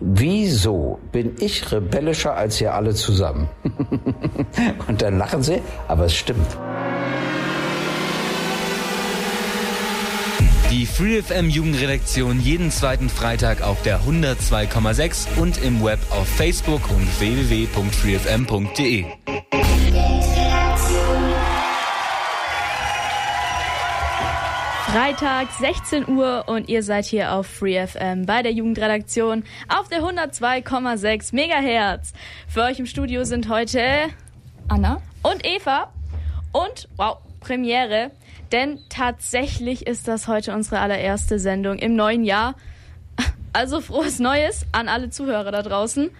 wieso bin ich rebellischer als ihr alle zusammen? Und dann lachen sie, aber es stimmt. Die FreeFM Jugendredaktion jeden zweiten Freitag auf der 102,6 und im Web auf Facebook und www.freefm.de. Freitag, 16 Uhr und ihr seid hier auf FreeFM bei der Jugendredaktion auf der 102,6 Megahertz. Für euch im Studio sind heute Anna und Eva und, wow, Premiere, denn tatsächlich ist das heute unsere allererste Sendung im neuen Jahr. Also frohes Neues an alle Zuhörer da draußen.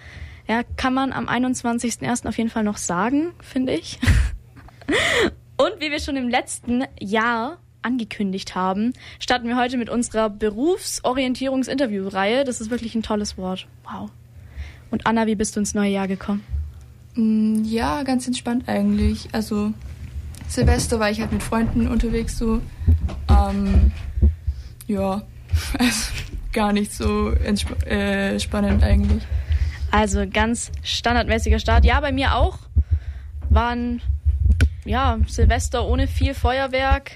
Ja, kann man am 21.01. auf jeden Fall noch sagen, finde ich. Und wie wir schon im letzten Jahr angekündigt haben, starten wir heute mit unserer Berufsorientierungsinterviewreihe. Das ist wirklich ein tolles Wort. Wow. Und Anna, wie bist du ins neue Jahr gekommen? Mm, ja, ganz entspannt eigentlich. Also Silvester war ich halt mit Freunden unterwegs so. Ähm, ja, also gar nicht so äh, spannend eigentlich. Also ganz standardmäßiger Start. Ja, bei mir auch. Waren ja Silvester ohne viel Feuerwerk,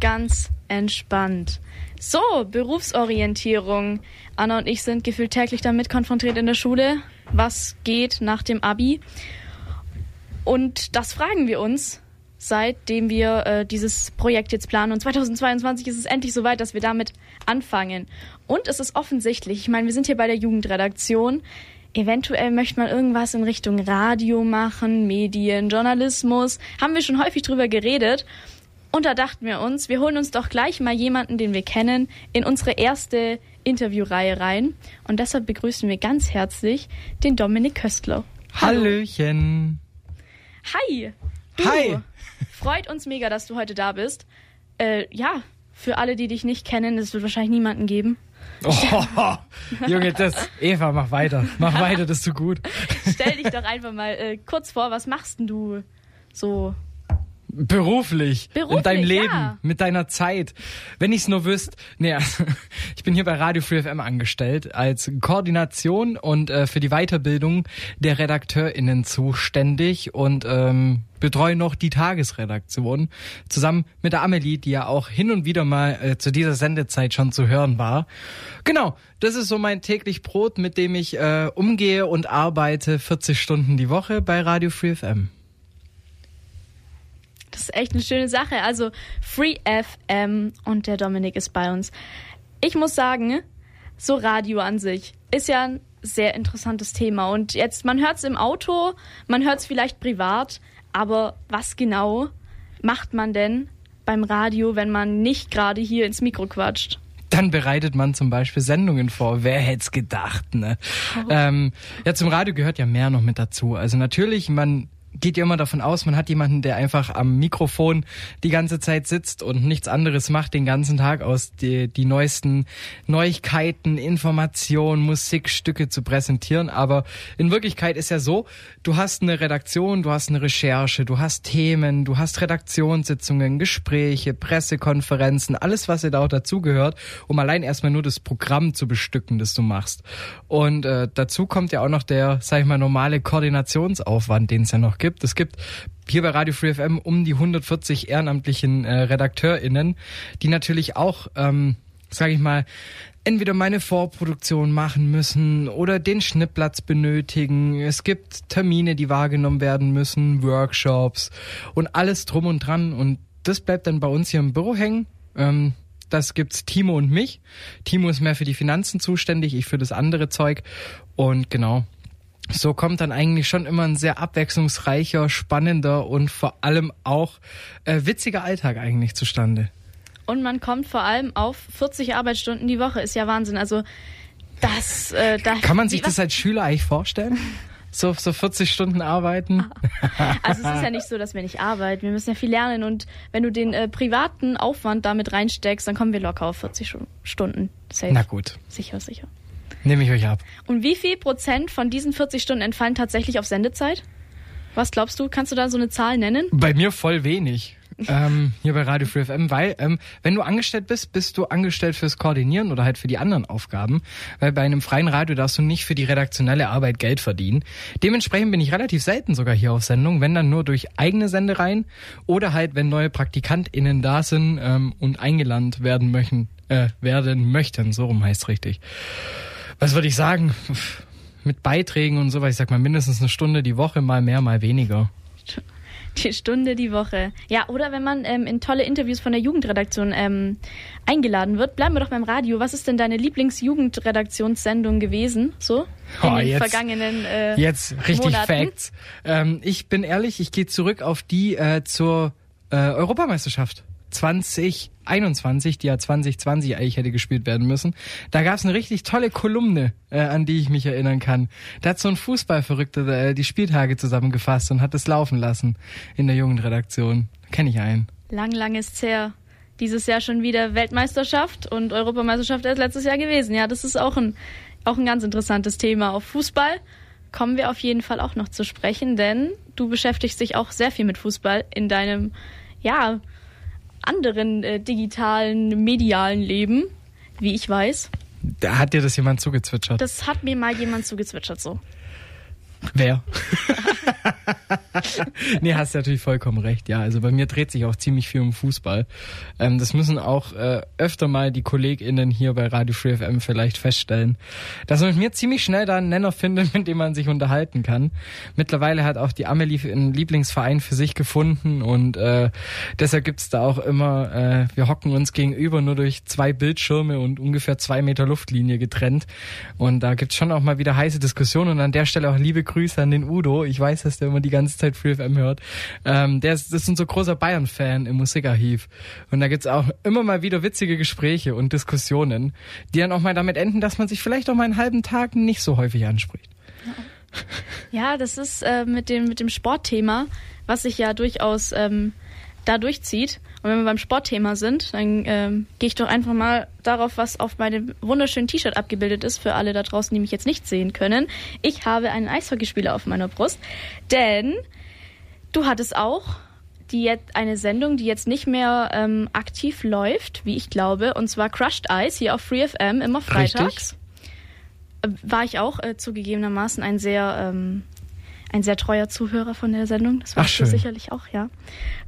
ganz entspannt. So, Berufsorientierung. Anna und ich sind gefühlt täglich damit konfrontiert in der Schule. Was geht nach dem Abi? Und das fragen wir uns, seitdem wir äh, dieses Projekt jetzt planen. Und 2022 ist es endlich soweit, dass wir damit anfangen. Und es ist offensichtlich, ich meine, wir sind hier bei der Jugendredaktion. Eventuell möchte man irgendwas in Richtung Radio machen, Medien, Journalismus. Haben wir schon häufig drüber geredet. Und da dachten wir uns, wir holen uns doch gleich mal jemanden, den wir kennen, in unsere erste Interviewreihe rein. Und deshalb begrüßen wir ganz herzlich den Dominik Köstler. Hallo. Hallöchen. Hi. Du. Hi. Freut uns mega, dass du heute da bist. Äh, ja, für alle, die dich nicht kennen, es wird wahrscheinlich niemanden geben. Oh, Junge, das. Eva, mach weiter. Mach weiter, das ist so gut. Stell dich doch einfach mal äh, kurz vor, was machst denn du so Beruflich, Beruflich, in deinem Leben, ja. mit deiner Zeit. Wenn ich es nur wüsste, nee, also, ich bin hier bei Radio Free FM angestellt als Koordination und äh, für die Weiterbildung der RedakteurInnen zuständig und ähm, betreue noch die Tagesredaktion zusammen mit der Amelie, die ja auch hin und wieder mal äh, zu dieser Sendezeit schon zu hören war. Genau, das ist so mein täglich Brot, mit dem ich äh, umgehe und arbeite 40 Stunden die Woche bei Radio Free FM. Das ist echt eine schöne Sache. Also Free FM und der Dominik ist bei uns. Ich muss sagen, so Radio an sich ist ja ein sehr interessantes Thema. Und jetzt, man hört es im Auto, man hört es vielleicht privat, aber was genau macht man denn beim Radio, wenn man nicht gerade hier ins Mikro quatscht? Dann bereitet man zum Beispiel Sendungen vor. Wer hätte es gedacht, ne? Oh. Ähm, ja, zum Radio gehört ja mehr noch mit dazu. Also natürlich, man geht ja immer davon aus, man hat jemanden, der einfach am Mikrofon die ganze Zeit sitzt und nichts anderes macht den ganzen Tag aus die, die neuesten Neuigkeiten, Informationen, Musikstücke zu präsentieren. Aber in Wirklichkeit ist ja so, du hast eine Redaktion, du hast eine Recherche, du hast Themen, du hast Redaktionssitzungen, Gespräche, Pressekonferenzen, alles, was ja da auch dazugehört, um allein erstmal nur das Programm zu bestücken, das du machst. Und äh, dazu kommt ja auch noch der, sag ich mal, normale Koordinationsaufwand, den es ja noch gibt. Es gibt hier bei Radio Free FM um die 140 ehrenamtlichen äh, RedakteurInnen, die natürlich auch, ähm, sage ich mal, entweder meine Vorproduktion machen müssen oder den Schnittplatz benötigen. Es gibt Termine, die wahrgenommen werden müssen, Workshops und alles drum und dran. Und das bleibt dann bei uns hier im Büro hängen. Ähm, das gibt's Timo und mich. Timo ist mehr für die Finanzen zuständig, ich für das andere Zeug. Und genau, so kommt dann eigentlich schon immer ein sehr abwechslungsreicher, spannender und vor allem auch äh, witziger Alltag eigentlich zustande. Und man kommt vor allem auf 40 Arbeitsstunden die Woche, ist ja Wahnsinn. Also das, äh, das kann man sich das als Schüler eigentlich vorstellen? So, so 40 Stunden arbeiten? Also es ist ja nicht so, dass wir nicht arbeiten. Wir müssen ja viel lernen und wenn du den äh, privaten Aufwand damit reinsteckst, dann kommen wir locker auf 40 Stunden. Safe. Na gut. Sicher, sicher. Nehme ich euch ab. Und wie viel Prozent von diesen 40 Stunden entfallen tatsächlich auf Sendezeit? Was glaubst du? Kannst du da so eine Zahl nennen? Bei mir voll wenig. ähm, hier bei Radio Free FM, weil ähm, wenn du angestellt bist, bist du angestellt fürs Koordinieren oder halt für die anderen Aufgaben, weil bei einem freien Radio darfst du nicht für die redaktionelle Arbeit Geld verdienen. Dementsprechend bin ich relativ selten sogar hier auf Sendung, wenn dann nur durch eigene Sendereien oder halt wenn neue PraktikantInnen da sind ähm, und eingeladen werden möchten, äh, werden möchten, so rum heißt richtig. Was würde ich sagen? Mit Beiträgen und so, weil ich sag mal mindestens eine Stunde die Woche, mal mehr, mal weniger. Die Stunde die Woche. Ja, oder wenn man ähm, in tolle Interviews von der Jugendredaktion ähm, eingeladen wird. Bleiben wir doch beim Radio. Was ist denn deine Lieblingsjugendredaktionssendung gewesen? So? In Oh, den jetzt- vergangenen äh, Jetzt richtig Monaten? Facts. Ähm, ich bin ehrlich, ich gehe zurück auf die äh, zur äh, Europameisterschaft 2021, die ja 2020 eigentlich hätte gespielt werden müssen. Da gab es eine richtig tolle Kolumne, äh, an die ich mich erinnern kann. Da hat so ein Fußballverrückter äh, die Spieltage zusammengefasst und hat es laufen lassen in der Jugendredaktion. Kenne ich einen. Lang, lang ist's her. Dieses Jahr schon wieder Weltmeisterschaft und Europameisterschaft erst letztes Jahr gewesen. Ja, das ist auch ein, auch ein ganz interessantes Thema. Auf Fußball kommen wir auf jeden Fall auch noch zu sprechen, denn du beschäftigst dich auch sehr viel mit Fußball in deinem, ja, anderen äh, digitalen, medialen Leben, wie ich weiß. Da hat dir das jemand zugezwitschert. Das hat mir mal jemand zugezwitschert so. Wer? nee, hast natürlich vollkommen recht. Ja, also bei mir dreht sich auch ziemlich viel um Fußball. Ähm, das müssen auch äh, öfter mal die KollegInnen hier bei Radio Free FM vielleicht feststellen, dass man mit mir ziemlich schnell da einen Nenner findet, mit dem man sich unterhalten kann. Mittlerweile hat auch die Amelie einen Lieblingsverein für sich gefunden und äh, deshalb gibt's da auch immer, äh, wir hocken uns gegenüber nur durch zwei Bildschirme und ungefähr zwei Meter Luftlinie getrennt. Und da gibt's schon auch mal wieder heiße Diskussionen und an der Stelle auch liebe Grüße an den Udo. Ich weiß, dass der immer die ganze Zeit Free FM hört. Ähm, der ist, das ist so großer Bayern-Fan im Musikarchiv. Und da gibt's auch immer mal wieder witzige Gespräche und Diskussionen, die dann auch mal damit enden, dass man sich vielleicht auch mal einen halben Tag nicht so häufig anspricht. Ja, das ist äh, mit, dem, mit dem Sportthema, was sich ja durchaus ähm, da durchzieht. Und wenn wir beim Sportthema sind, dann ähm, gehe ich doch einfach mal darauf, was auf meinem wunderschönen T-Shirt abgebildet ist, für alle da draußen, die mich jetzt nicht sehen können. Ich habe einen Eishockeyspieler auf meiner Brust, denn du hattest auch die jetzt eine Sendung, die jetzt nicht mehr ähm, aktiv läuft, wie ich glaube, und zwar Crushed Ice hier auf Free FM immer freitags. Äh, War ich auch äh, zugegebenermaßen ein sehr ähm, ein sehr treuer Zuhörer von der Sendung. Das warst Ach, du sicherlich auch, ja.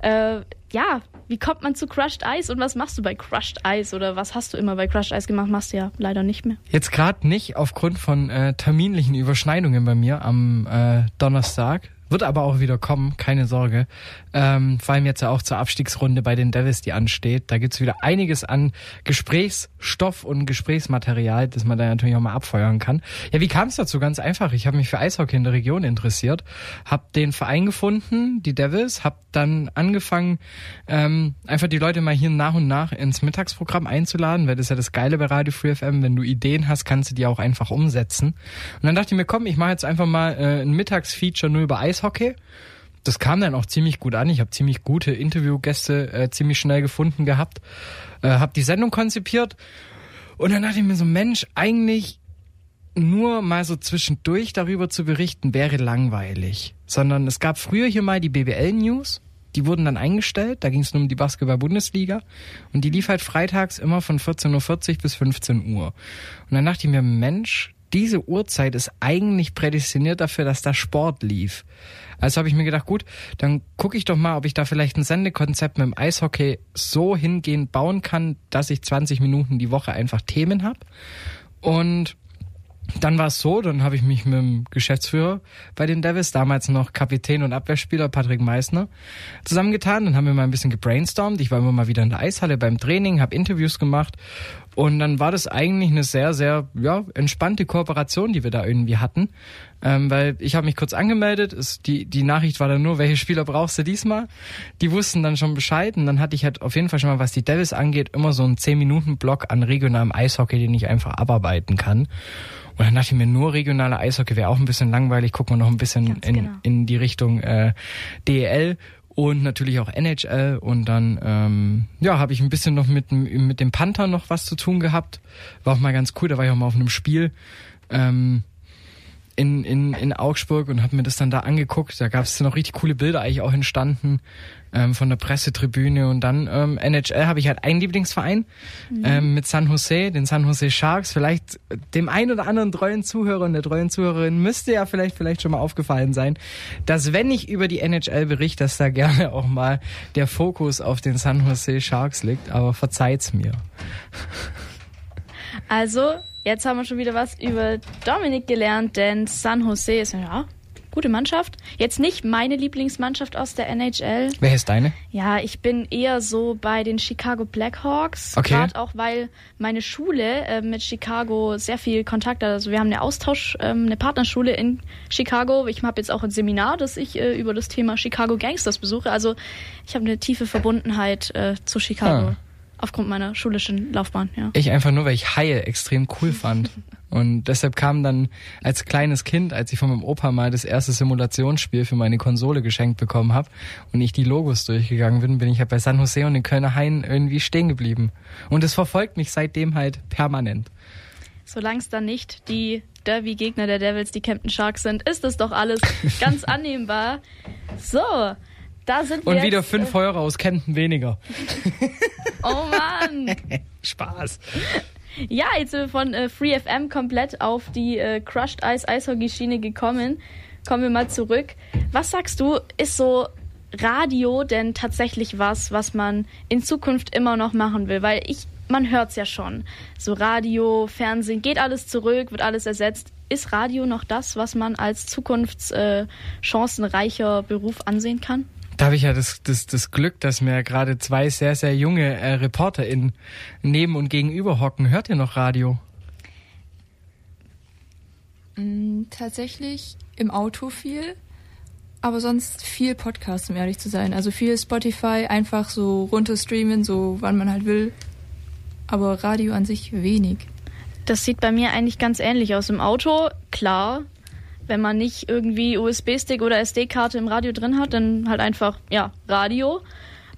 Äh, ja, wie kommt man zu Crushed Ice und was machst du bei Crushed Ice oder was hast du immer bei Crushed Ice gemacht? Machst du ja leider nicht mehr. Jetzt gerade nicht aufgrund von äh, terminlichen Überschneidungen bei mir am äh, Donnerstag. Wird aber auch wieder kommen, keine Sorge. Ähm, vor allem jetzt ja auch zur Abstiegsrunde bei den Devils, die ansteht. Da gibt's wieder einiges an Gesprächsstoff und Gesprächsmaterial, das man da natürlich auch mal abfeuern kann. Ja, wie kam es dazu? Ganz einfach. Ich habe mich für Eishockey in der Region interessiert, habe den Verein gefunden, die Devils, habe dann angefangen, ähm, einfach die Leute mal hier nach und nach ins Mittagsprogramm einzuladen, weil das ist ja das Geile bei Radio Free FM, wenn du Ideen hast, kannst du die auch einfach umsetzen. Und dann dachte ich mir, komm, ich mache jetzt einfach mal äh, ein Mittagsfeature nur über Eishockey. Das kam dann auch ziemlich gut an. Ich habe ziemlich gute Interviewgäste äh, ziemlich schnell gefunden gehabt, äh, habe die Sendung konzipiert und dann dachte ich mir so, Mensch, eigentlich nur mal so zwischendurch darüber zu berichten, wäre langweilig. Sondern es gab früher hier mal die BBL-News, die wurden dann eingestellt, da ging es nur um die Basketball-Bundesliga und die lief halt freitags immer von 14.40 Uhr bis 15 Uhr. Und dann dachte ich mir, Mensch, diese Uhrzeit ist eigentlich prädestiniert dafür, dass da Sport lief. Also habe ich mir gedacht, gut, dann gucke ich doch mal, ob ich da vielleicht ein Sendekonzept mit dem Eishockey so hingehend bauen kann, dass ich 20 Minuten die Woche einfach Themen habe. Und dann war es so, dann habe ich mich mit dem Geschäftsführer bei den Devils, damals noch Kapitän und Abwehrspieler Patrick Meissner, zusammengetan. Dann haben wir mal ein bisschen gebrainstormt. Ich war immer mal wieder in der Eishalle beim Training, habe Interviews gemacht und dann war das eigentlich eine sehr, sehr ja, entspannte Kooperation, die wir da irgendwie hatten. Ähm, weil ich habe mich kurz angemeldet, es, die, die Nachricht war dann nur, welche Spieler brauchst du diesmal? Die wussten dann schon Bescheid und dann hatte ich halt auf jeden Fall schon mal, was die Devils angeht, immer so einen 10-Minuten-Block an regionalem Eishockey, den ich einfach abarbeiten kann. Und dann dachte ich mir, nur regionale Eishockey wäre auch ein bisschen langweilig. Gucken wir noch ein bisschen in, genau. in die Richtung äh, DEL und natürlich auch NHL. Und dann ähm, ja, habe ich ein bisschen noch mit, dem- mit dem Panther noch was zu tun gehabt. War auch mal ganz cool, da war ich auch mal auf einem Spiel. Ähm, in, in, in Augsburg und habe mir das dann da angeguckt. Da gab es noch richtig coole Bilder eigentlich auch entstanden ähm, von der Pressetribüne. Und dann ähm, NHL habe ich halt einen Lieblingsverein mhm. ähm, mit San Jose, den San Jose Sharks. Vielleicht dem einen oder anderen treuen Zuhörer und der treuen Zuhörerin müsste ja vielleicht, vielleicht schon mal aufgefallen sein, dass wenn ich über die NHL berichte, dass da gerne auch mal der Fokus auf den San Jose Sharks liegt. Aber verzeiht's mir. Also, jetzt haben wir schon wieder was über Dominik gelernt, denn San Jose ist ja gute Mannschaft. Jetzt nicht meine Lieblingsmannschaft aus der NHL. Wer ist deine? Ja, ich bin eher so bei den Chicago Blackhawks. Okay. Gerade auch, weil meine Schule äh, mit Chicago sehr viel Kontakt hat. Also wir haben eine Austausch, ähm, eine Partnerschule in Chicago. Ich habe jetzt auch ein Seminar, das ich äh, über das Thema Chicago Gangsters besuche. Also ich habe eine tiefe Verbundenheit äh, zu Chicago. Ah aufgrund meiner schulischen Laufbahn, ja. Ich einfach nur, weil ich Haie extrem cool fand. Und deshalb kam dann als kleines Kind, als ich von meinem Opa mal das erste Simulationsspiel für meine Konsole geschenkt bekommen habe und ich die Logos durchgegangen bin, bin ich halt bei San Jose und den Kölner Haien irgendwie stehen geblieben. Und es verfolgt mich seitdem halt permanent. Solange es dann nicht die Derby-Gegner der Devils, die Captain Sharks sind, ist das doch alles ganz annehmbar. So, da sind wir. Und jetzt, wieder fünf äh, Hörer aus Kempten weniger. oh Mann. Spaß. Ja, jetzt sind wir von äh, Free FM komplett auf die äh, Crushed Ice Eishockey Schiene gekommen. Kommen wir mal zurück. Was sagst du, ist so Radio denn tatsächlich was, was man in Zukunft immer noch machen will? Weil ich, man hört's ja schon. So Radio, Fernsehen, geht alles zurück, wird alles ersetzt. Ist Radio noch das, was man als zukunftschancenreicher äh, Beruf ansehen kann? Da habe ich ja das, das, das Glück, dass mir gerade zwei sehr, sehr junge äh, ReporterInnen neben und gegenüber hocken. Hört ihr noch Radio? Mm, tatsächlich im Auto viel, aber sonst viel Podcast, um ehrlich zu sein. Also viel Spotify, einfach so runterstreamen, so wann man halt will. Aber Radio an sich wenig. Das sieht bei mir eigentlich ganz ähnlich aus. Im Auto, klar, wenn man nicht irgendwie USB-Stick oder SD-Karte im Radio drin hat, dann halt einfach, ja, Radio.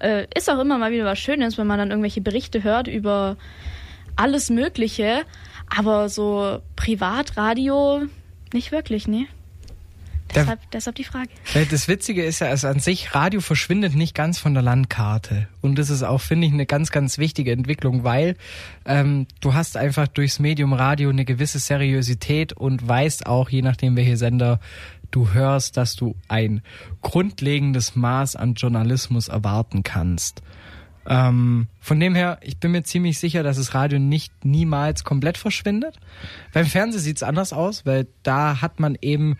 Äh, ist auch immer mal wieder was Schönes, wenn man dann irgendwelche Berichte hört über alles Mögliche. Aber so Privatradio nicht wirklich, ne? Deshalb, deshalb die Frage. Das Witzige ist ja, also an sich, Radio verschwindet nicht ganz von der Landkarte. Und das ist auch, finde ich, eine ganz, ganz wichtige Entwicklung, weil ähm, du hast einfach durchs Medium Radio eine gewisse Seriosität und weißt auch, je nachdem welche Sender du hörst, dass du ein grundlegendes Maß an Journalismus erwarten kannst. Ähm, von dem her, ich bin mir ziemlich sicher, dass das Radio nicht niemals komplett verschwindet. Beim Fernsehen sieht's anders aus, weil da hat man eben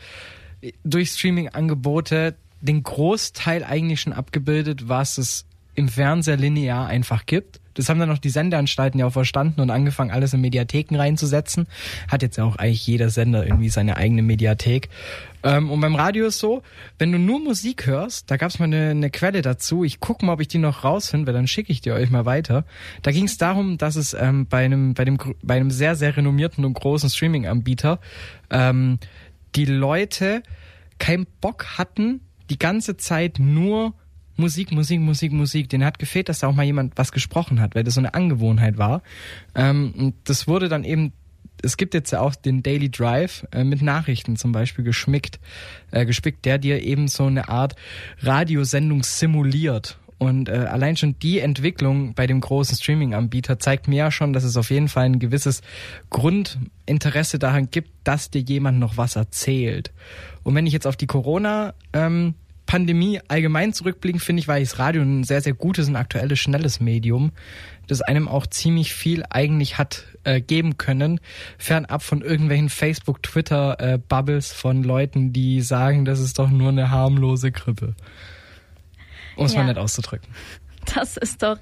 durch Streaming-Angebote den Großteil eigentlich schon abgebildet, was es im Fernseher linear einfach gibt. Das haben dann noch die Sendeanstalten ja auch verstanden und angefangen, alles in Mediatheken reinzusetzen. Hat jetzt ja auch eigentlich jeder Sender irgendwie seine eigene Mediathek. Ähm, und beim Radio ist so, wenn du nur Musik hörst, da gab es mal eine, eine, Quelle dazu. Ich gucke mal, ob ich die noch rausfinde, weil dann schicke ich die euch mal weiter. Da ging es darum, dass es ähm, bei einem bei dem bei einem sehr sehr renommierten und großen Streaming-Anbieter ähm, die Leute keinen Bock hatten, die ganze Zeit nur Musik, Musik, Musik, Musik. Den hat gefehlt, dass da auch mal jemand was gesprochen hat, weil das so eine Angewohnheit war. Ähm, und das wurde dann eben, es gibt jetzt ja auch den Daily Drive äh, mit Nachrichten zum Beispiel geschmickt, äh, gespickt, der dir eben so eine Art Radiosendung simuliert. Und äh, allein schon die Entwicklung bei dem großen Streaming-Anbieter zeigt mir ja schon, dass es auf jeden Fall ein gewisses Grundinteresse daran gibt, dass dir jemand noch was erzählt. Und wenn ich jetzt auf die Corona ähm, Pandemie allgemein zurückblicken, finde ich, war das Radio ein sehr, sehr gutes und aktuelles, schnelles Medium, das einem auch ziemlich viel eigentlich hat äh, geben können, fernab von irgendwelchen Facebook, Twitter äh, von Leuten, die sagen, das ist doch nur eine harmlose Grippe um es ja. mal nett auszudrücken. Das ist doch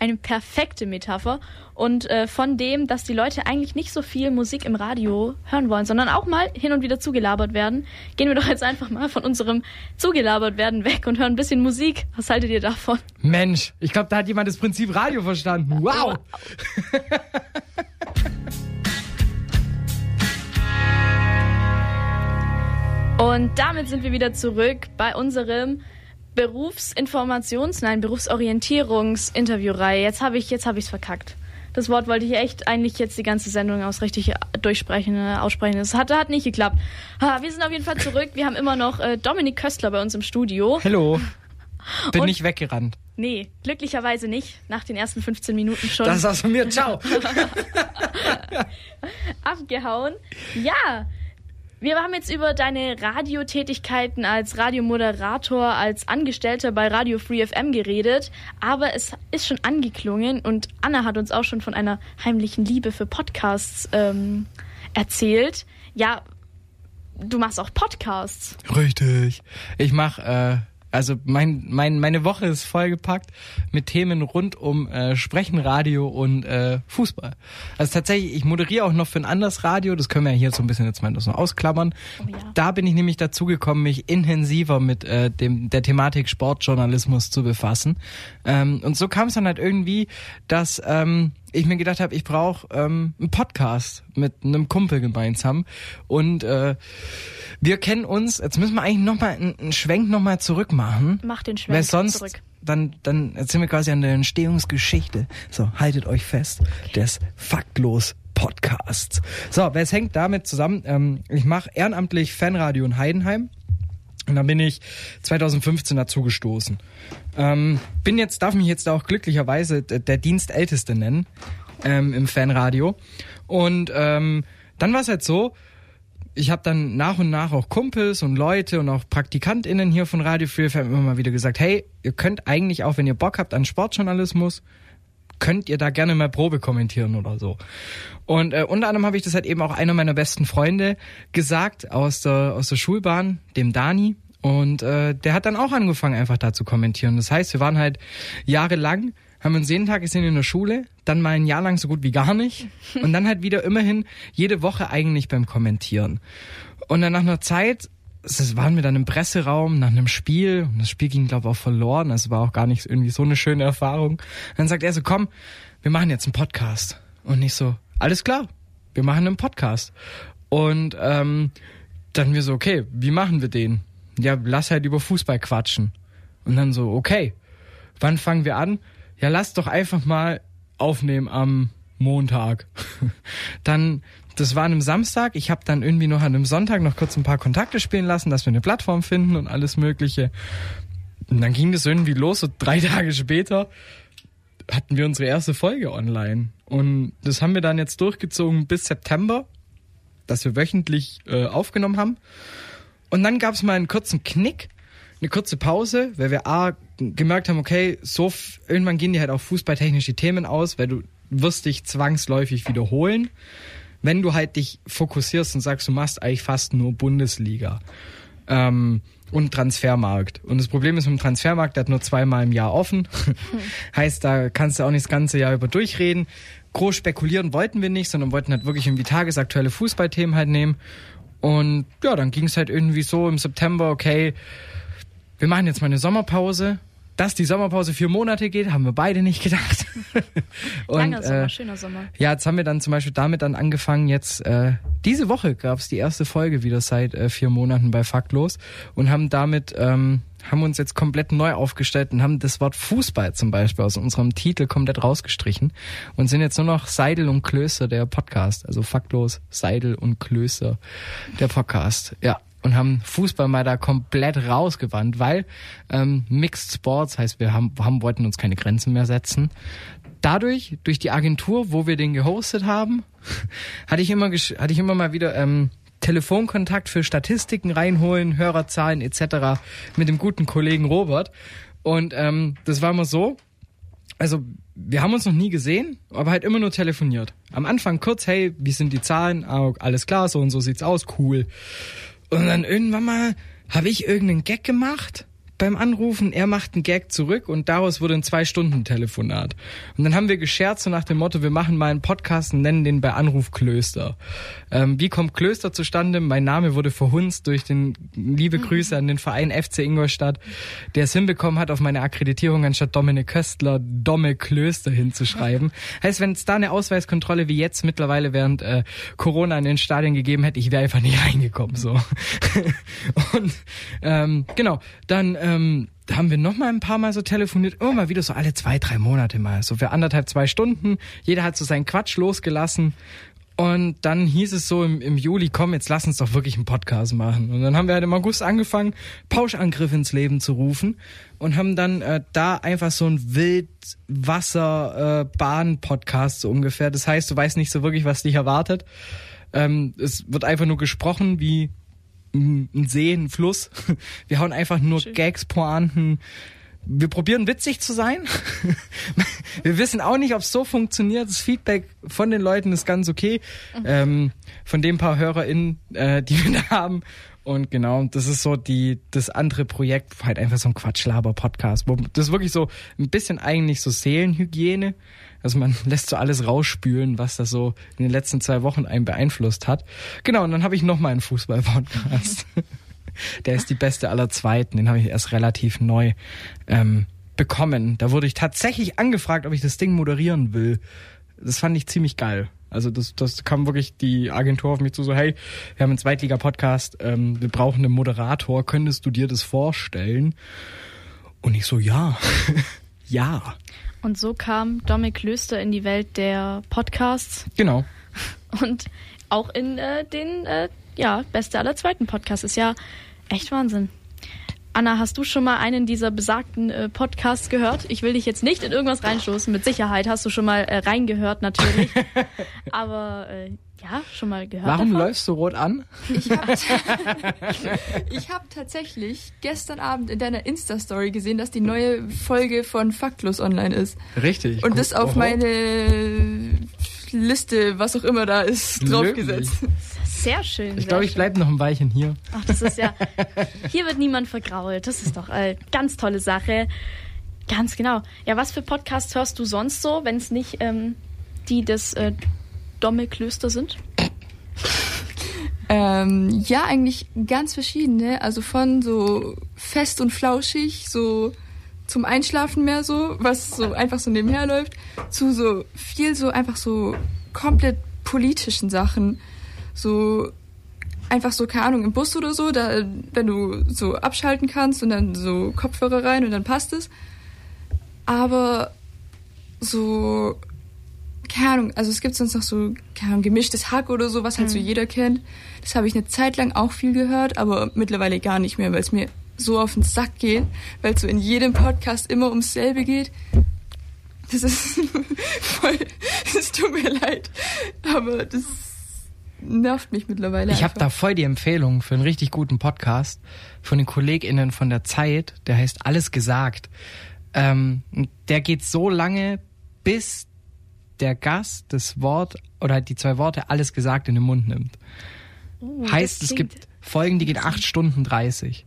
eine perfekte Metapher. Und äh, von dem, dass die Leute eigentlich nicht so viel Musik im Radio hören wollen, sondern auch mal hin und wieder zugelabert werden, gehen wir doch jetzt einfach mal von unserem zugelabert werden weg und hören ein bisschen Musik. Was haltet ihr davon? Mensch, ich glaube, da hat jemand das Prinzip Radio verstanden. Wow! Und damit sind wir wieder zurück bei unserem Berufsinformations-, nein, Berufsorientierungsinterviewreihe. Jetzt habe ich, jetzt habe ich's verkackt. Das Wort wollte ich echt eigentlich jetzt die ganze Sendung aus richtig durchsprechen, äh, aussprechen. Das hat, hat nicht geklappt. Ah, wir sind auf jeden Fall zurück. Wir haben immer noch äh, Dominik Köstler bei uns im Studio. Hallo. Bin Und- nicht weggerannt. Nee, glücklicherweise nicht. Nach den ersten 15 Minuten schon Das war's von mir. Ciao. abgehauen. Ja, wir haben jetzt über deine Radiotätigkeiten als Radiomoderator, als Angestellter bei Radio Free FM geredet, aber es ist schon angeklungen und Anna hat uns auch schon von einer heimlichen Liebe für Podcasts ähm, erzählt. Ja, du machst auch Podcasts. Richtig. Ich mach, äh, also mein, mein, meine Woche ist vollgepackt mit Themen rund um äh, Sprechen, Radio und äh, Fußball. Also tatsächlich, ich moderiere auch noch für ein anderes Radio, das können wir ja hier so ein bisschen jetzt mal das noch ausklammern. Oh ja. Da bin ich nämlich dazu gekommen, mich intensiver mit äh, dem der Thematik Sportjournalismus zu befassen. Ähm, und so kam es dann halt irgendwie, dass ähm, ich mir gedacht habe, ich brauche ähm, einen Podcast mit einem Kumpel gemeinsam. Und äh, wir kennen uns, jetzt müssen wir eigentlich nochmal einen, einen Schwenk nochmal zurück machen. Mach den Schwenk Weil sonst, zurück. dann, dann sind wir quasi an der Entstehungsgeschichte. So, haltet euch fest, des Faktlos Podcasts. So, wer es hängt damit zusammen? Ähm, ich mache ehrenamtlich Fanradio in Heidenheim. Und dann bin ich 2015 dazu gestoßen. Ähm, bin jetzt, darf mich jetzt auch glücklicherweise der Dienstälteste nennen ähm, im Fanradio. Und ähm, dann war es halt so, ich habe dann nach und nach auch Kumpels und Leute und auch PraktikantInnen hier von Radio Free FM immer mal wieder gesagt, hey, ihr könnt eigentlich auch, wenn ihr Bock habt an Sportjournalismus, könnt ihr da gerne mal Probe kommentieren oder so. Und äh, unter anderem habe ich das halt eben auch einer meiner besten Freunde gesagt aus der, aus der Schulbahn, dem Dani. Und äh, der hat dann auch angefangen, einfach da zu kommentieren. Das heißt, wir waren halt jahrelang, haben uns jeden Tag gesehen in der Schule, dann mal ein Jahr lang so gut wie gar nicht. Und dann halt wieder immerhin jede Woche eigentlich beim Kommentieren. Und dann nach einer Zeit das waren wir dann im Presseraum nach einem Spiel und das Spiel ging glaube ich auch verloren, also war auch gar nicht irgendwie so eine schöne Erfahrung. Dann sagt er so, komm, wir machen jetzt einen Podcast und nicht so, alles klar, wir machen einen Podcast und ähm, dann wir so, okay, wie machen wir den? Ja, lass halt über Fußball quatschen und dann so, okay, wann fangen wir an? Ja, lass doch einfach mal aufnehmen am Montag. dann, das war an einem Samstag. Ich habe dann irgendwie noch an einem Sonntag noch kurz ein paar Kontakte spielen lassen, dass wir eine Plattform finden und alles Mögliche. Und dann ging das irgendwie los. So drei Tage später hatten wir unsere erste Folge online. Und das haben wir dann jetzt durchgezogen bis September, dass wir wöchentlich äh, aufgenommen haben. Und dann gab es mal einen kurzen Knick, eine kurze Pause, weil wir A gemerkt haben, okay, so irgendwann gehen die halt auch fußballtechnische Themen aus, weil du wirst dich zwangsläufig wiederholen, wenn du halt dich fokussierst und sagst, du machst eigentlich fast nur Bundesliga ähm, und Transfermarkt. Und das Problem ist mit dem Transfermarkt, der hat nur zweimal im Jahr offen. heißt, da kannst du auch nicht das ganze Jahr über durchreden. Groß spekulieren wollten wir nicht, sondern wollten halt wirklich irgendwie tagesaktuelle Fußballthemen halt nehmen. Und ja, dann ging es halt irgendwie so im September, okay, wir machen jetzt mal eine Sommerpause. Dass die Sommerpause vier Monate geht, haben wir beide nicht gedacht. Und, Langer Sommer, äh, schöner Sommer. ja, jetzt haben wir dann zum Beispiel damit dann angefangen. Jetzt äh, diese Woche gab es die erste Folge wieder seit äh, vier Monaten bei Faktlos und haben damit ähm, haben uns jetzt komplett neu aufgestellt und haben das Wort Fußball zum Beispiel aus unserem Titel komplett rausgestrichen und sind jetzt nur noch Seidel und Klöster der Podcast, also Faktlos Seidel und Klöster der Podcast. Ja. Und haben Fußball mal da komplett rausgewandt, weil ähm, Mixed Sports heißt, wir haben, haben wollten uns keine Grenzen mehr setzen dadurch, durch die Agentur, wo wir den gehostet haben, hatte ich immer, hatte ich immer mal wieder ähm, Telefonkontakt für Statistiken reinholen, Hörerzahlen etc. mit dem guten Kollegen Robert. Und ähm, das war immer so, also wir haben uns noch nie gesehen, aber halt immer nur telefoniert. Am Anfang kurz, hey, wie sind die Zahlen? Ah, alles klar, so und so sieht's aus, cool. Und dann irgendwann mal habe ich irgendeinen Gag gemacht beim Anrufen, er macht einen Gag zurück und daraus wurde ein zwei Stunden Telefonat. Und dann haben wir gescherzt so nach dem Motto, wir machen mal einen Podcast und nennen den bei Anruf Klöster. Ähm, wie kommt Klöster zustande? Mein Name wurde verhunzt durch den liebe Grüße an den Verein FC Ingolstadt, der es hinbekommen hat, auf meine Akkreditierung anstatt Dominik Köstler Domme Klöster hinzuschreiben. heißt, wenn es da eine Ausweiskontrolle wie jetzt mittlerweile während äh, Corona in den Stadien gegeben hätte, ich wäre einfach nicht reingekommen so. und ähm, genau, dann ähm, da haben wir noch mal ein paar Mal so telefoniert, immer wieder so alle zwei, drei Monate mal, so für anderthalb, zwei Stunden. Jeder hat so seinen Quatsch losgelassen. Und dann hieß es so im, im Juli, komm, jetzt lass uns doch wirklich einen Podcast machen. Und dann haben wir halt im August angefangen, Pauschangriff ins Leben zu rufen und haben dann äh, da einfach so ein Wildwasser-Bahn-Podcast äh, so ungefähr. Das heißt, du weißt nicht so wirklich, was dich erwartet. Ähm, es wird einfach nur gesprochen wie ein See, ein Fluss. Wir hauen einfach nur Schön. Gags, Pointen. Wir probieren witzig zu sein. Wir wissen auch nicht, ob es so funktioniert. Das Feedback von den Leuten ist ganz okay. Mhm. Ähm, von den paar HörerInnen, äh, die wir da haben. Und genau, das ist so die, das andere Projekt, halt einfach so ein Quatschlaber-Podcast, wo das ist wirklich so ein bisschen eigentlich so Seelenhygiene. Also man lässt so alles rausspülen, was das so in den letzten zwei Wochen einen beeinflusst hat. Genau, und dann habe ich noch mal einen Fußball-Podcast. Der ist die beste aller Zweiten. Den habe ich erst relativ neu ähm, bekommen. Da wurde ich tatsächlich angefragt, ob ich das Ding moderieren will. Das fand ich ziemlich geil. Also das, das kam wirklich die Agentur auf mich zu, so hey, wir haben einen Zweitliga-Podcast, ähm, wir brauchen einen Moderator, könntest du dir das vorstellen? Und ich so, ja, ja. Und so kam Dominik Klöster in die Welt der Podcasts. Genau. Und auch in äh, den, äh, ja, Beste aller Zweiten Podcasts. Ist ja echt Wahnsinn. Anna, hast du schon mal einen dieser besagten äh, Podcasts gehört? Ich will dich jetzt nicht in irgendwas reinstoßen. Mit Sicherheit hast du schon mal äh, reingehört, natürlich. Aber äh, ja, schon mal gehört. Warum davon? läufst du rot an? Ich habe hab tatsächlich gestern Abend in deiner Insta-Story gesehen, dass die neue Folge von Faktlos online ist. Richtig. Und das auf Oho. meine Liste, was auch immer da ist, draufgesetzt. Sehr schön. Ich glaube, ich bleibe noch ein Weilchen hier. Ach, das ist ja. Hier wird niemand vergrault. Das ist doch eine ganz tolle Sache. Ganz genau. Ja, was für Podcasts hörst du sonst so, wenn es nicht ähm, die des äh, Dommelklöster sind? Ähm, ja, eigentlich ganz verschiedene. Also von so fest und flauschig, so zum Einschlafen mehr so, was so einfach so nebenher läuft, zu so viel so einfach so komplett politischen Sachen. So einfach so, keine Ahnung, im Bus oder so, da, wenn du so abschalten kannst und dann so Kopfhörer rein und dann passt es. Aber so keine Ahnung, also es gibt sonst noch so, keine Ahnung, gemischtes Hack oder so, was halt mhm. so jeder kennt. Das habe ich eine Zeit lang auch viel gehört, aber mittlerweile gar nicht mehr, weil es mir so auf den Sack geht, weil es so in jedem Podcast immer ums selbe geht. Das ist voll, es tut mir leid, aber das nervt mich mittlerweile. Ich habe da voll die Empfehlung für einen richtig guten Podcast von den KollegInnen von der Zeit, der heißt Alles gesagt. Ähm, der geht so lange, bis der Gast das Wort oder die zwei Worte alles gesagt in den Mund nimmt. Oh, heißt, es gibt Folgen, die gehen acht Stunden dreißig.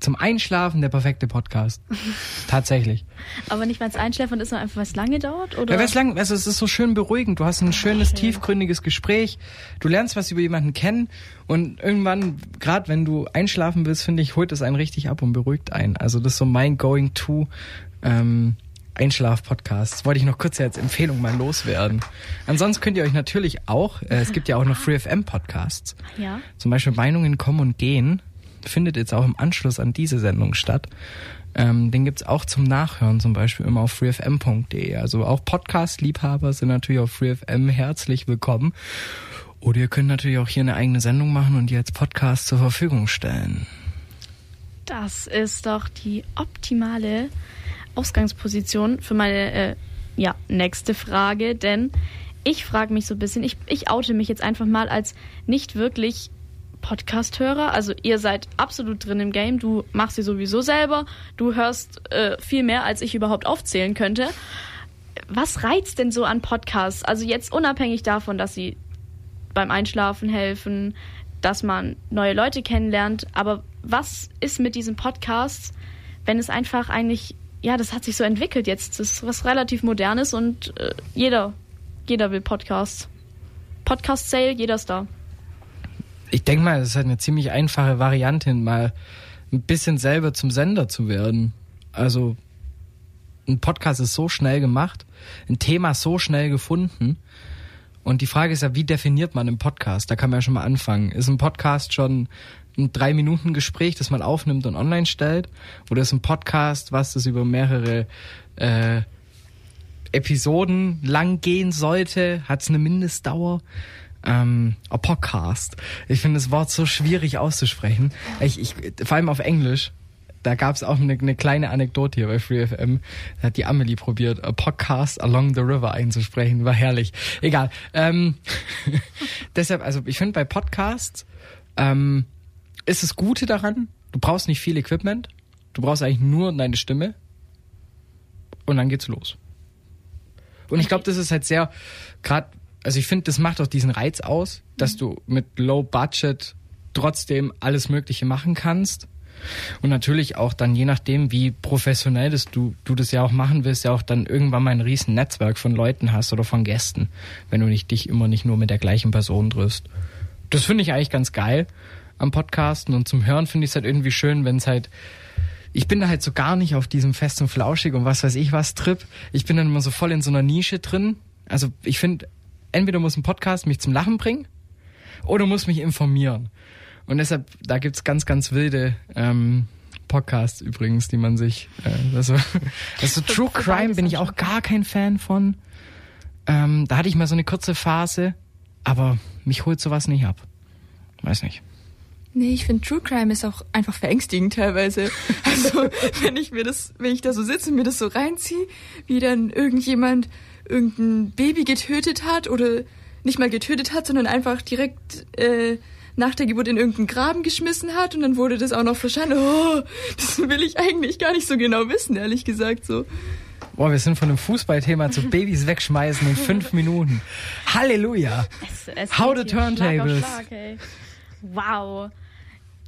Zum Einschlafen der perfekte Podcast. Tatsächlich. Aber nicht, weil es Einschlafen ist, sondern einfach, weil es lange dauert? Oder? Ja, weil es lang, also es ist so schön beruhigend. Du hast ein schönes, okay. tiefgründiges Gespräch. Du lernst was über jemanden kennen und irgendwann, gerade wenn du einschlafen willst, finde ich, holt es einen richtig ab und beruhigt einen. Also das ist so mein Going To. Ähm, Einschlaf-Podcast. Das wollte ich noch kurz als Empfehlung mal loswerden. Ansonsten könnt ihr euch natürlich auch, äh, es gibt ja auch noch Free FM Podcasts. Ja. Zum Beispiel Meinungen kommen und gehen. Findet jetzt auch im Anschluss an diese Sendung statt. Ähm, den gibt's auch zum Nachhören, zum Beispiel immer auf freefm.de. Also auch Podcast-Liebhaber sind natürlich auf freefm herzlich willkommen. Oder ihr könnt natürlich auch hier eine eigene Sendung machen und die als Podcast zur Verfügung stellen. Das ist doch die optimale Ausgangsposition für meine äh, ja, nächste Frage, denn ich frage mich so ein bisschen, ich, ich oute mich jetzt einfach mal als nicht wirklich Podcast-Hörer. Also ihr seid absolut drin im Game, du machst sie sowieso selber, du hörst äh, viel mehr, als ich überhaupt aufzählen könnte. Was reizt denn so an Podcasts? Also jetzt unabhängig davon, dass sie beim Einschlafen helfen, dass man neue Leute kennenlernt, aber was ist mit diesen Podcasts, wenn es einfach eigentlich ja, das hat sich so entwickelt jetzt. Das ist was relativ Modernes und äh, jeder, jeder will Podcasts. Podcast-Sale, jeder ist da. Ich denke mal, das ist halt eine ziemlich einfache Variante, mal ein bisschen selber zum Sender zu werden. Also ein Podcast ist so schnell gemacht, ein Thema so schnell gefunden Und die Frage ist ja, wie definiert man einen Podcast? Da kann man ja schon mal anfangen. Ist ein Podcast schon ein drei Minuten Gespräch, das man aufnimmt und online stellt? Oder ist ein Podcast, was das über mehrere äh, Episoden lang gehen sollte? Hat es eine Mindestdauer? Ähm, a Podcast. Ich finde das Wort so schwierig auszusprechen. Ich, ich, vor allem auf Englisch da gab es auch eine, eine, kleine Anekdote hier bei FreeFM. Da hat die Amelie probiert, a Podcast Along the River einzusprechen. War herrlich. Egal. Ähm, deshalb, also ich finde bei Podcasts ähm, ist das Gute daran, du brauchst nicht viel Equipment. Du brauchst eigentlich nur deine Stimme. Und dann geht's los. Und ich glaube, das ist halt sehr, gerade, also ich finde, das macht auch diesen Reiz aus, dass du mit Low Budget trotzdem alles Mögliche machen kannst und natürlich auch dann, je nachdem, wie professionell das du, du das ja auch machen willst, ja auch dann irgendwann mal ein riesen Netzwerk von Leuten hast oder von Gästen, wenn du nicht dich immer nicht nur mit der gleichen Person triffst. Das finde ich eigentlich ganz geil am Podcasten und zum Hören finde ich es halt irgendwie schön, wenn es halt ich bin da halt so gar nicht auf diesem Fest und Flauschig und was weiß ich was Trip. Ich bin dann immer so voll in so einer Nische drin. Also ich finde, entweder muss ein Podcast mich zum Lachen bringen oder muss mich informieren. Und deshalb, da gibt's ganz, ganz wilde ähm, Podcasts übrigens, die man sich. Äh, also, also True Crime bin ich auch gar kein Fan von. Ähm, da hatte ich mal so eine kurze Phase, aber mich holt sowas nicht ab. Weiß nicht. Nee, ich finde True Crime ist auch einfach verängstigend teilweise. Also, wenn ich mir das, wenn ich da so sitze und mir das so reinziehe, wie dann irgendjemand irgendein Baby getötet hat oder nicht mal getötet hat, sondern einfach direkt äh, nach der Geburt in irgendeinen Graben geschmissen hat und dann wurde das auch noch verstanden. Oh, das will ich eigentlich gar nicht so genau wissen, ehrlich gesagt so. Boah, wir sind von einem Fußballthema zu Babys wegschmeißen in fünf Minuten. Halleluja. Es, es How the Turntables. Schlag Schlag, wow.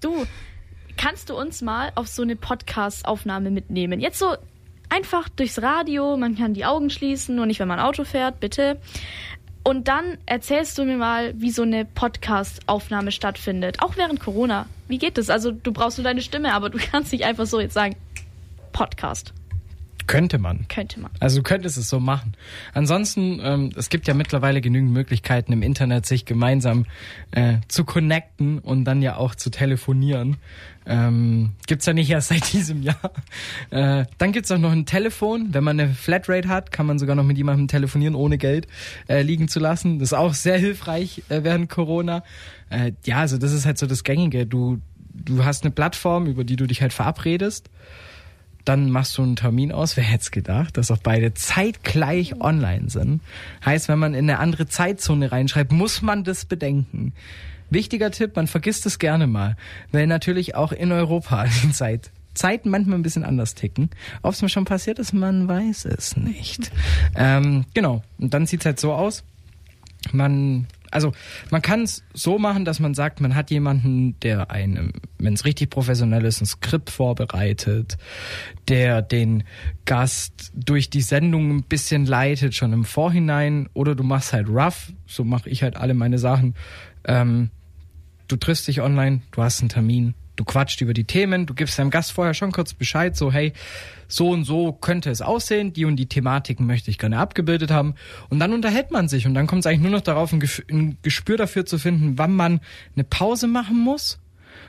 Du, kannst du uns mal auf so eine Podcast-Aufnahme mitnehmen? Jetzt so einfach durchs Radio, man kann die Augen schließen, nur nicht, wenn man Auto fährt, bitte. Und dann erzählst du mir mal, wie so eine Podcast-Aufnahme stattfindet. Auch während Corona. Wie geht das? Also du brauchst nur deine Stimme, aber du kannst nicht einfach so jetzt sagen, Podcast. Könnte man. Könnte man. Also du könntest es so machen. Ansonsten, ähm, es gibt ja mittlerweile genügend Möglichkeiten im Internet, sich gemeinsam äh, zu connecten und dann ja auch zu telefonieren. Ähm, gibt's ja nicht erst seit diesem Jahr. Äh, dann gibt's auch noch ein Telefon. Wenn man eine Flatrate hat, kann man sogar noch mit jemandem telefonieren, ohne Geld äh, liegen zu lassen. Das ist auch sehr hilfreich äh, während Corona. Äh, ja, also das ist halt so das Gängige. Du, du hast eine Plattform, über die du dich halt verabredest dann machst du einen Termin aus. Wer hätte es gedacht, dass auch beide zeitgleich online sind? Heißt, wenn man in eine andere Zeitzone reinschreibt, muss man das bedenken. Wichtiger Tipp, man vergisst es gerne mal, weil natürlich auch in Europa die Zeit Zeiten manchmal ein bisschen anders ticken. Ob es mir schon passiert ist, man weiß es nicht. ähm, genau. Und dann sieht's halt so aus. Man also man kann es so machen, dass man sagt, man hat jemanden, der einem, wenn es richtig professionell ist, ein Skript vorbereitet, der den Gast durch die Sendung ein bisschen leitet, schon im Vorhinein, oder du machst halt rough, so mache ich halt alle meine Sachen. Ähm, du triffst dich online, du hast einen Termin, du quatscht über die Themen, du gibst deinem Gast vorher schon kurz Bescheid, so hey, so und so könnte es aussehen, die und die Thematiken möchte ich gerne abgebildet haben. Und dann unterhält man sich und dann kommt es eigentlich nur noch darauf, ein, ein Gespür dafür zu finden, wann man eine Pause machen muss.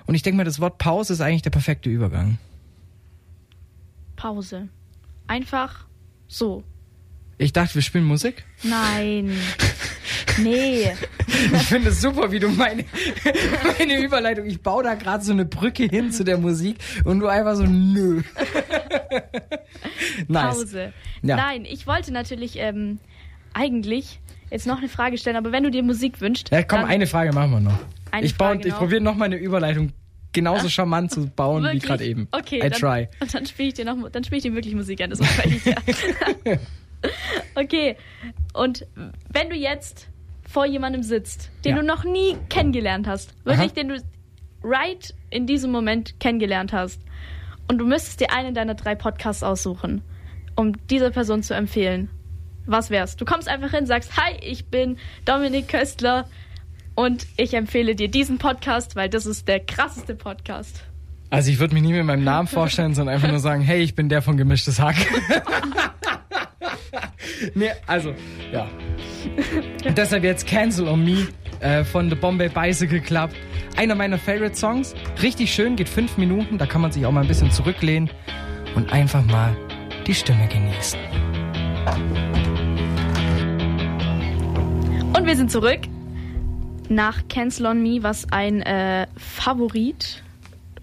Und ich denke mal, das Wort Pause ist eigentlich der perfekte Übergang. Pause. Einfach so. Ich dachte, wir spielen Musik. Nein. Nee. Ich finde es super, wie du meine, meine Überleitung, ich baue da gerade so eine Brücke hin zu der Musik und du einfach so, nö. nice. Pause. Ja. Nein, ich wollte natürlich ähm, eigentlich jetzt noch eine Frage stellen, aber wenn du dir Musik wünschst. Ja, komm, eine Frage machen wir noch. Eine ich, baue, ich probiere noch mal eine Überleitung genauso charmant zu bauen wirklich? wie gerade eben. Okay, I dann, try. Und dann spiele ich dir noch, dann spiele ich dir wirklich Musik an. Das ist ja. okay. Und wenn du jetzt vor jemandem sitzt, den ja. du noch nie kennengelernt hast, wirklich, Aha. den du right in diesem Moment kennengelernt hast, und du müsstest dir einen deiner drei Podcasts aussuchen, um dieser Person zu empfehlen, was wär's? Du kommst einfach hin, sagst, hi, ich bin Dominik Köstler und ich empfehle dir diesen Podcast, weil das ist der krasseste Podcast. Also ich würde mich nie mit meinem Namen vorstellen, sondern einfach nur sagen, hey, ich bin der von Gemischtes Hack. nee, also, ja. Deshalb jetzt Cancel on Me äh, von The Bombay Bicycle Club. Einer meiner Favorite Songs. Richtig schön, geht fünf Minuten. Da kann man sich auch mal ein bisschen zurücklehnen und einfach mal die Stimme genießen. Und wir sind zurück nach Cancel on Me, was ein äh, Favorit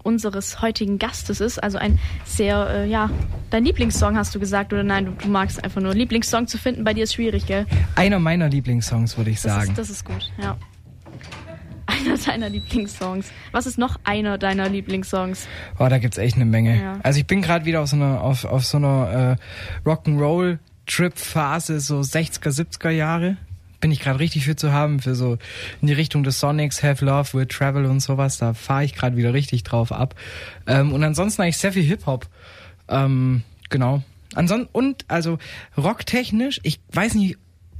unseres heutigen Gastes ist. Also ein sehr, äh, ja, dein Lieblingssong hast du gesagt oder nein, du, du, magst einfach nur. Lieblingssong zu finden bei dir ist schwierig, gell? Einer meiner Lieblingssongs, würde ich das sagen. Ist, das ist gut, ja. Einer deiner Lieblingssongs. Was ist noch einer deiner Lieblingssongs? Oh, da gibt's echt eine Menge. Ja. Also ich bin gerade wieder auf so einer, auf, auf so einer äh, Rock'n'Roll-Trip-Phase, so 60er, 70er Jahre bin ich gerade richtig für zu haben, für so in die Richtung des Sonics, Have Love, Will Travel und sowas. Da fahre ich gerade wieder richtig drauf ab. Ähm, und ansonsten eigentlich sehr viel Hip-Hop. Ähm, genau. Ansonsten, und also rocktechnisch, ich weiß nicht,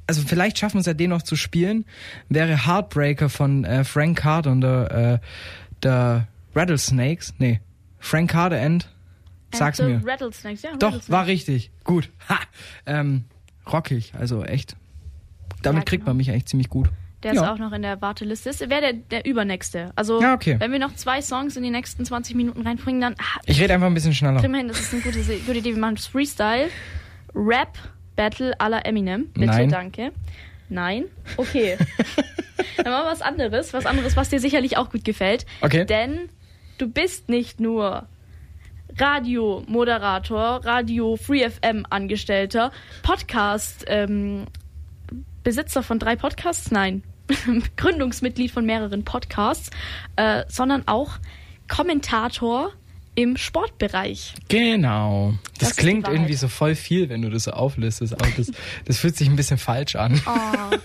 also vielleicht schaffen wir es ja den noch zu spielen, wäre Heartbreaker von äh, Frank Carter und der, äh, der Rattlesnakes. Nee, Frank Carter and Sag's mir. Rattlesnakes, ja. Doch, Rattlesnakes. war richtig. Gut. Ha. Ähm, rockig, also echt damit ja, kriegt genau. man mich eigentlich ziemlich gut. Der ja. ist auch noch in der Warteliste. Das wäre der, der übernächste. Also, ja, okay. wenn wir noch zwei Songs in die nächsten 20 Minuten reinbringen, dann. Ah, ich rede einfach ein bisschen schneller. Immerhin, das ist eine gute, gute Idee. Wir machen das Freestyle. Rap Battle à la Eminem. Bitte, Nein. danke. Nein? Okay. dann machen wir was anderes. Was anderes, was dir sicherlich auch gut gefällt. Okay. Denn du bist nicht nur Radio-Moderator, Radio Free FM Angestellter, Podcast ähm, Besitzer von drei Podcasts, nein, Gründungsmitglied von mehreren Podcasts, äh, sondern auch Kommentator im Sportbereich. Genau. Das, das klingt irgendwie so voll viel, wenn du das so auflistest, aber das, das fühlt sich ein bisschen falsch an. Oh.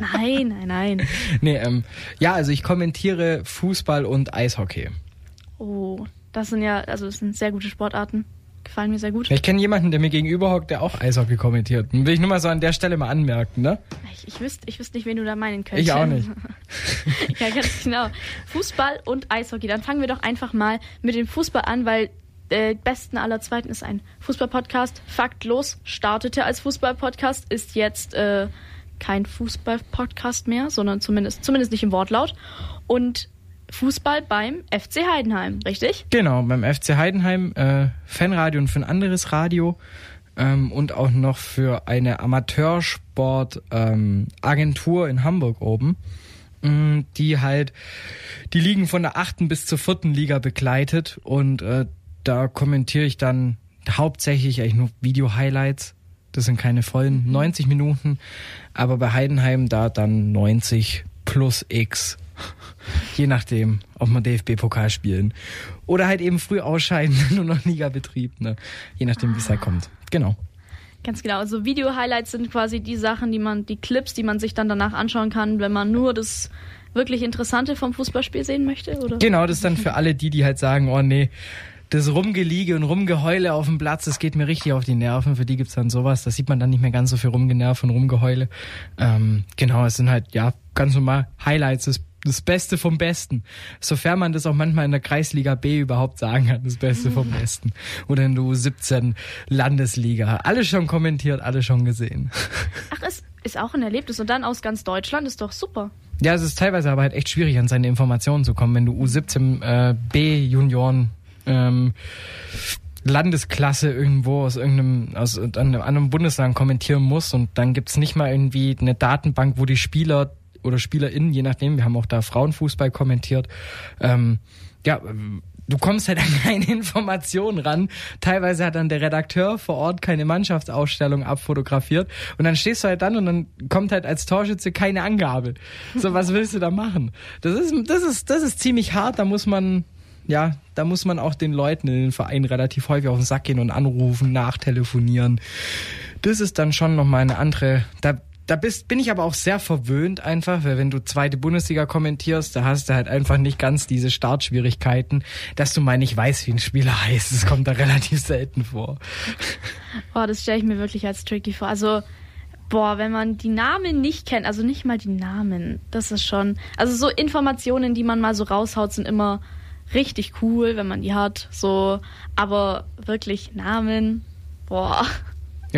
Nein, nein, nein. Nee, ähm, ja, also ich kommentiere Fußball und Eishockey. Oh, das sind ja, also das sind sehr gute Sportarten gefallen mir sehr gut. Ich kenne jemanden, der mir gegenüber hockt, der auch Eishockey kommentiert. Will ich nur mal so an der Stelle mal anmerken, ne? Ich, ich wüsste ich wüsst nicht, wen du da meinen könntest. Ich auch nicht. ja, ganz genau. Fußball und Eishockey. Dann fangen wir doch einfach mal mit dem Fußball an, weil äh, besten aller Zweiten ist ein Fußball-Podcast. Faktlos startete als Fußball-Podcast, ist jetzt äh, kein Fußball-Podcast mehr, sondern zumindest, zumindest nicht im Wortlaut. Und Fußball beim FC Heidenheim, richtig? Genau, beim FC Heidenheim, äh, Fanradio und für ein anderes Radio ähm, und auch noch für eine Amateursport-Agentur ähm, in Hamburg oben, mh, mm, die halt die Ligen von der achten bis zur vierten Liga begleitet und äh, da kommentiere ich dann hauptsächlich eigentlich nur Video-Highlights. Das sind keine vollen 90 mhm. Minuten, aber bei Heidenheim da dann 90 plus X Je nachdem, ob wir DFB-Pokal spielen. Oder halt eben früh ausscheiden, nur noch Liga-Betrieb, ne? Je nachdem, wie es halt kommt. Genau. Ganz genau. Also Video-Highlights sind quasi die Sachen, die man, die Clips, die man sich dann danach anschauen kann, wenn man nur das wirklich Interessante vom Fußballspiel sehen möchte, oder? Genau, das ist dann für alle die, die halt sagen, oh nee, das Rumgeliege und Rumgeheule auf dem Platz, das geht mir richtig auf die Nerven. Für die gibt's dann sowas. Da sieht man dann nicht mehr ganz so viel Rumgenerv und Rumgeheule. Ähm, genau, es sind halt, ja, ganz normal Highlights des das Beste vom Besten. Sofern man das auch manchmal in der Kreisliga B überhaupt sagen kann, das Beste vom Besten. Oder in der U17 Landesliga. Alle schon kommentiert, alle schon gesehen. Ach, es ist auch ein Erlebnis. Und dann aus ganz Deutschland ist doch super. Ja, es ist teilweise aber halt echt schwierig, an seine Informationen zu kommen, wenn du U17 äh, B Junioren ähm, Landesklasse irgendwo aus irgendeinem aus einem anderen Bundesland kommentieren musst und dann gibt's nicht mal irgendwie eine Datenbank, wo die Spieler oder SpielerInnen, je nachdem, wir haben auch da Frauenfußball kommentiert. Ähm, ja, du kommst halt an keine Informationen ran. Teilweise hat dann der Redakteur vor Ort keine Mannschaftsausstellung abfotografiert und dann stehst du halt dann und dann kommt halt als Torschütze keine Angabe. So, was willst du da machen? Das ist, das ist, das ist ziemlich hart, da muss man, ja, da muss man auch den Leuten in den Vereinen relativ häufig auf den Sack gehen und anrufen, nachtelefonieren. Das ist dann schon nochmal eine andere, da, da bist, bin ich aber auch sehr verwöhnt einfach, weil wenn du zweite Bundesliga kommentierst, da hast du halt einfach nicht ganz diese Startschwierigkeiten, dass du mal nicht weißt, wie ein Spieler heißt. Das kommt da relativ selten vor. Boah, das stelle ich mir wirklich als tricky vor. Also, boah, wenn man die Namen nicht kennt, also nicht mal die Namen, das ist schon, also so Informationen, die man mal so raushaut, sind immer richtig cool, wenn man die hat, so, aber wirklich Namen, boah.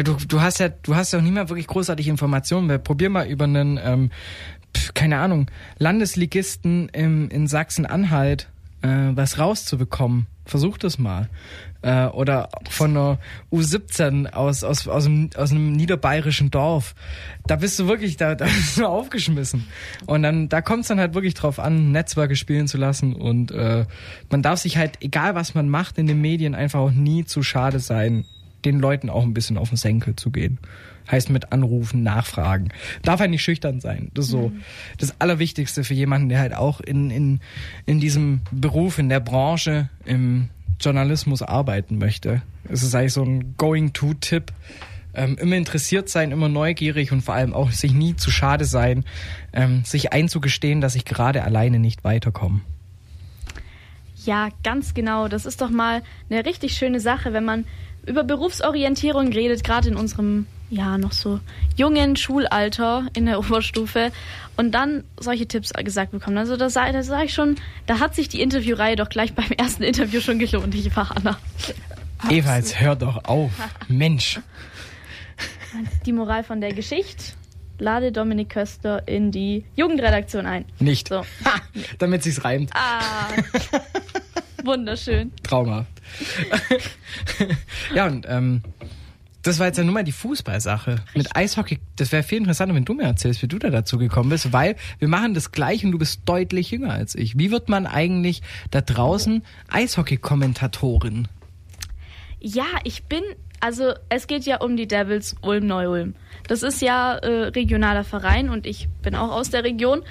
Ja, du, du hast ja, du hast ja auch nie mehr wirklich großartig Informationen. Weil probier mal über einen, ähm, keine Ahnung, Landesligisten im, in Sachsen-Anhalt äh, was rauszubekommen. Versuch das mal. Äh, oder von einer U17 aus, aus, aus, einem, aus einem niederbayerischen Dorf. Da bist du wirklich, da, da bist du aufgeschmissen. Und dann, da kommt es dann halt wirklich drauf an, Netzwerke spielen zu lassen. Und äh, man darf sich halt, egal was man macht in den Medien, einfach auch nie zu schade sein, den Leuten auch ein bisschen auf den Senkel zu gehen. Heißt mit Anrufen, Nachfragen. Darf halt nicht schüchtern sein. Das ist so Mhm. das Allerwichtigste für jemanden, der halt auch in, in, in diesem Beruf, in der Branche, im Journalismus arbeiten möchte. Es ist eigentlich so ein Going-to-Tipp. Ähm, immer interessiert sein, immer neugierig und vor allem auch sich nie zu schade sein, ähm, sich einzugestehen, dass ich gerade alleine nicht weiterkomme. Ja, ganz genau. Das ist doch mal eine richtig schöne Sache, wenn man über Berufsorientierung redet, gerade in unserem ja noch so jungen Schulalter in der Oberstufe und dann solche Tipps gesagt bekommen. Also da sage sag ich schon, da hat sich die Interviewreihe doch gleich beim ersten Interview schon gelohnt, ich war Anna. Eva, jetzt hör doch auf. Mensch. Die Moral von der Geschichte. Lade Dominik Köster in die Jugendredaktion ein. Nicht. So. Ha, damit sich's reimt. Ah, wunderschön. Traumhaft. ja, und ähm, das war jetzt ja nur mal die Fußballsache. Mit Eishockey, das wäre viel interessanter, wenn du mir erzählst, wie du da dazu gekommen bist, weil wir machen das gleich und du bist deutlich jünger als ich. Wie wird man eigentlich da draußen Eishockey-Kommentatorin? Ja, ich bin, also es geht ja um die Devils Ulm-Neu-Ulm. Das ist ja äh, regionaler Verein und ich bin auch aus der Region.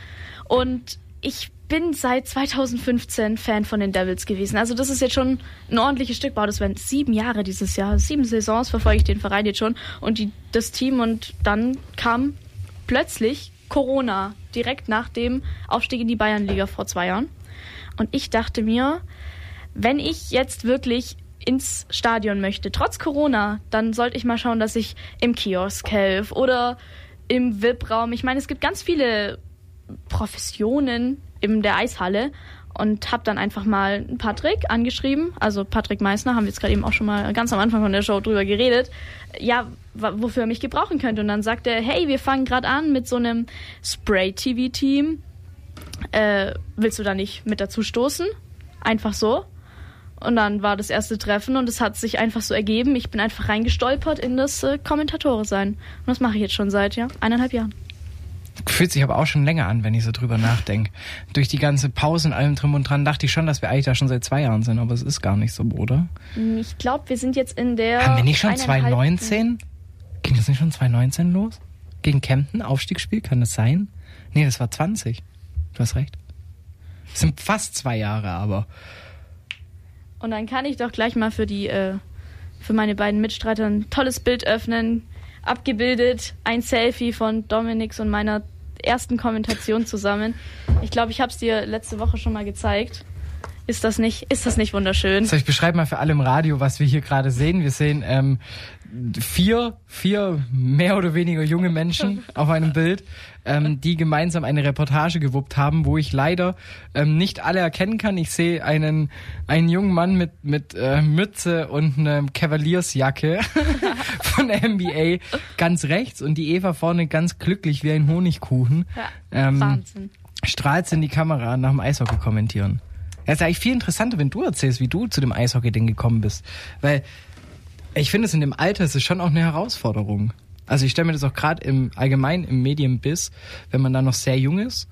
Und ich bin seit 2015 Fan von den Devils gewesen. Also das ist jetzt schon ein ordentliches Stück. Wow, das werden sieben Jahre dieses Jahr. Sieben Saisons verfolge ich den Verein jetzt schon und die, das Team. Und dann kam plötzlich Corona direkt nach dem Aufstieg in die Bayernliga vor zwei Jahren. Und ich dachte mir, wenn ich jetzt wirklich ins Stadion möchte, trotz Corona, dann sollte ich mal schauen, dass ich im Kiosk helfe oder im VIP-Raum. Ich meine, es gibt ganz viele Professionen in der Eishalle und habe dann einfach mal Patrick angeschrieben, also Patrick Meissner, haben wir jetzt gerade eben auch schon mal ganz am Anfang von der Show drüber geredet, ja, wofür er mich gebrauchen könnte. Und dann sagt er, hey, wir fangen gerade an mit so einem Spray-TV-Team. Äh, willst du da nicht mit dazu stoßen? Einfach so. Und dann war das erste Treffen und es hat sich einfach so ergeben. Ich bin einfach reingestolpert in das äh, Kommentatore sein. Und das mache ich jetzt schon seit ja, eineinhalb Jahren. Fühlt sich aber auch schon länger an, wenn ich so drüber nachdenke. Durch die ganze Pause und allem drum und dran dachte ich schon, dass wir eigentlich da schon seit zwei Jahren sind, aber es ist gar nicht so, oder? Ich glaube, wir sind jetzt in der. Haben wir nicht schon eineinhalb- 2019? Ging das nicht schon 2019 los? Gegen Kempten, Aufstiegsspiel, kann das sein? Nee, das war 20. Du hast recht. Das sind fast zwei Jahre, aber. Und dann kann ich doch gleich mal für die, äh, für meine beiden Mitstreiter ein tolles Bild öffnen. Abgebildet, ein Selfie von Dominiks und meiner ersten Kommentation zusammen. Ich glaube, ich habe es dir letzte Woche schon mal gezeigt. Ist das nicht, ist das nicht wunderschön? So, ich beschreibe mal für alle im Radio, was wir hier gerade sehen. Wir sehen ähm, vier, vier mehr oder weniger junge Menschen auf einem Bild, ähm, die gemeinsam eine Reportage gewuppt haben, wo ich leider ähm, nicht alle erkennen kann. Ich sehe einen, einen jungen Mann mit, mit äh, Mütze und einer Cavaliersjacke von der NBA ganz rechts und die Eva vorne ganz glücklich wie ein Honigkuchen. Ja, Ähm, Wahnsinn. strahlt in die Kamera nach dem Eishockey kommentieren. Ja, ist eigentlich viel interessanter, wenn du erzählst, wie du zu dem Eishockey-Ding gekommen bist. Weil ich finde es in dem Alter ist es schon auch eine Herausforderung. Also ich stelle mir das auch gerade im allgemein im Medienbiss, wenn man da noch sehr jung ist,